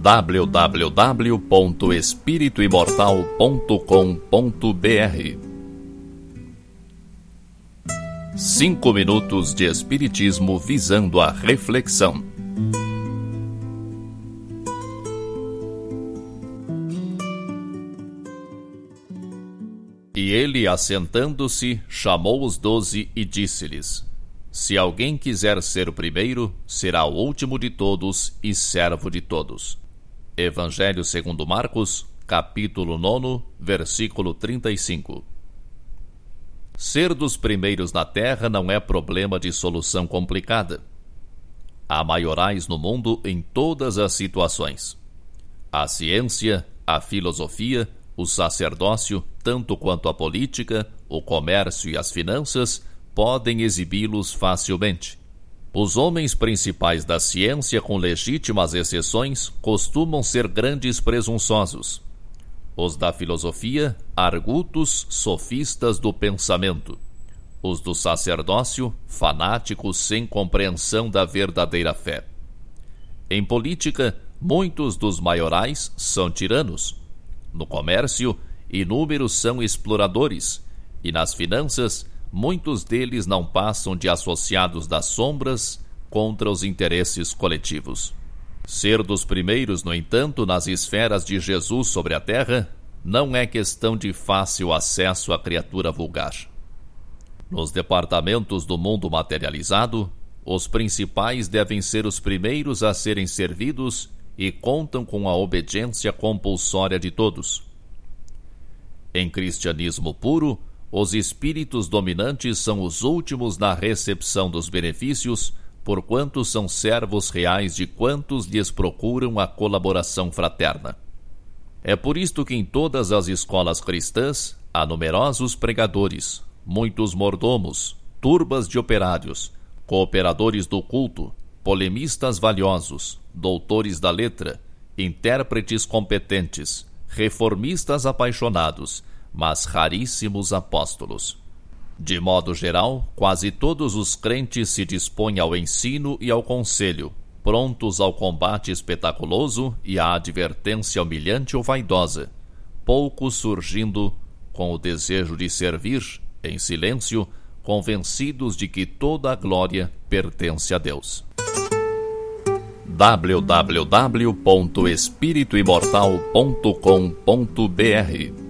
www.espirituimortal.com.br Cinco minutos de Espiritismo visando a reflexão. E ele, assentando-se, chamou os doze e disse-lhes: Se alguém quiser ser o primeiro, será o último de todos e servo de todos. Evangelho segundo Marcos, capítulo 9, versículo 35. Ser dos primeiros na Terra não é problema de solução complicada. Há maiorais no mundo em todas as situações. A ciência, a filosofia, o sacerdócio, tanto quanto a política, o comércio e as finanças, podem exibi-los facilmente. Os homens principais da ciência, com legítimas exceções, costumam ser grandes presunçosos os da filosofia, argutos sofistas do pensamento, os do sacerdócio, fanáticos sem compreensão da verdadeira fé. Em política, muitos dos maiorais são tiranos. No comércio, inúmeros são exploradores, e nas finanças, muitos deles não passam de associados das sombras contra os interesses coletivos. Ser dos primeiros, no entanto, nas esferas de Jesus sobre a terra, não é questão de fácil acesso à criatura vulgar. Nos departamentos do mundo materializado, os principais devem ser os primeiros a serem servidos e contam com a obediência compulsória de todos. Em cristianismo puro, os espíritos dominantes são os últimos na recepção dos benefícios porquanto são servos reais de quantos lhes procuram a colaboração fraterna. É por isto que em todas as escolas cristãs há numerosos pregadores, muitos mordomos, turbas de operários, cooperadores do culto, polemistas valiosos, doutores da letra, intérpretes competentes, reformistas apaixonados, mas raríssimos apóstolos. De modo geral, quase todos os crentes se dispõem ao ensino e ao conselho, prontos ao combate espetaculoso e à advertência humilhante ou vaidosa, poucos surgindo com o desejo de servir, em silêncio, convencidos de que toda a glória pertence a Deus. www.espirituimortal.com.br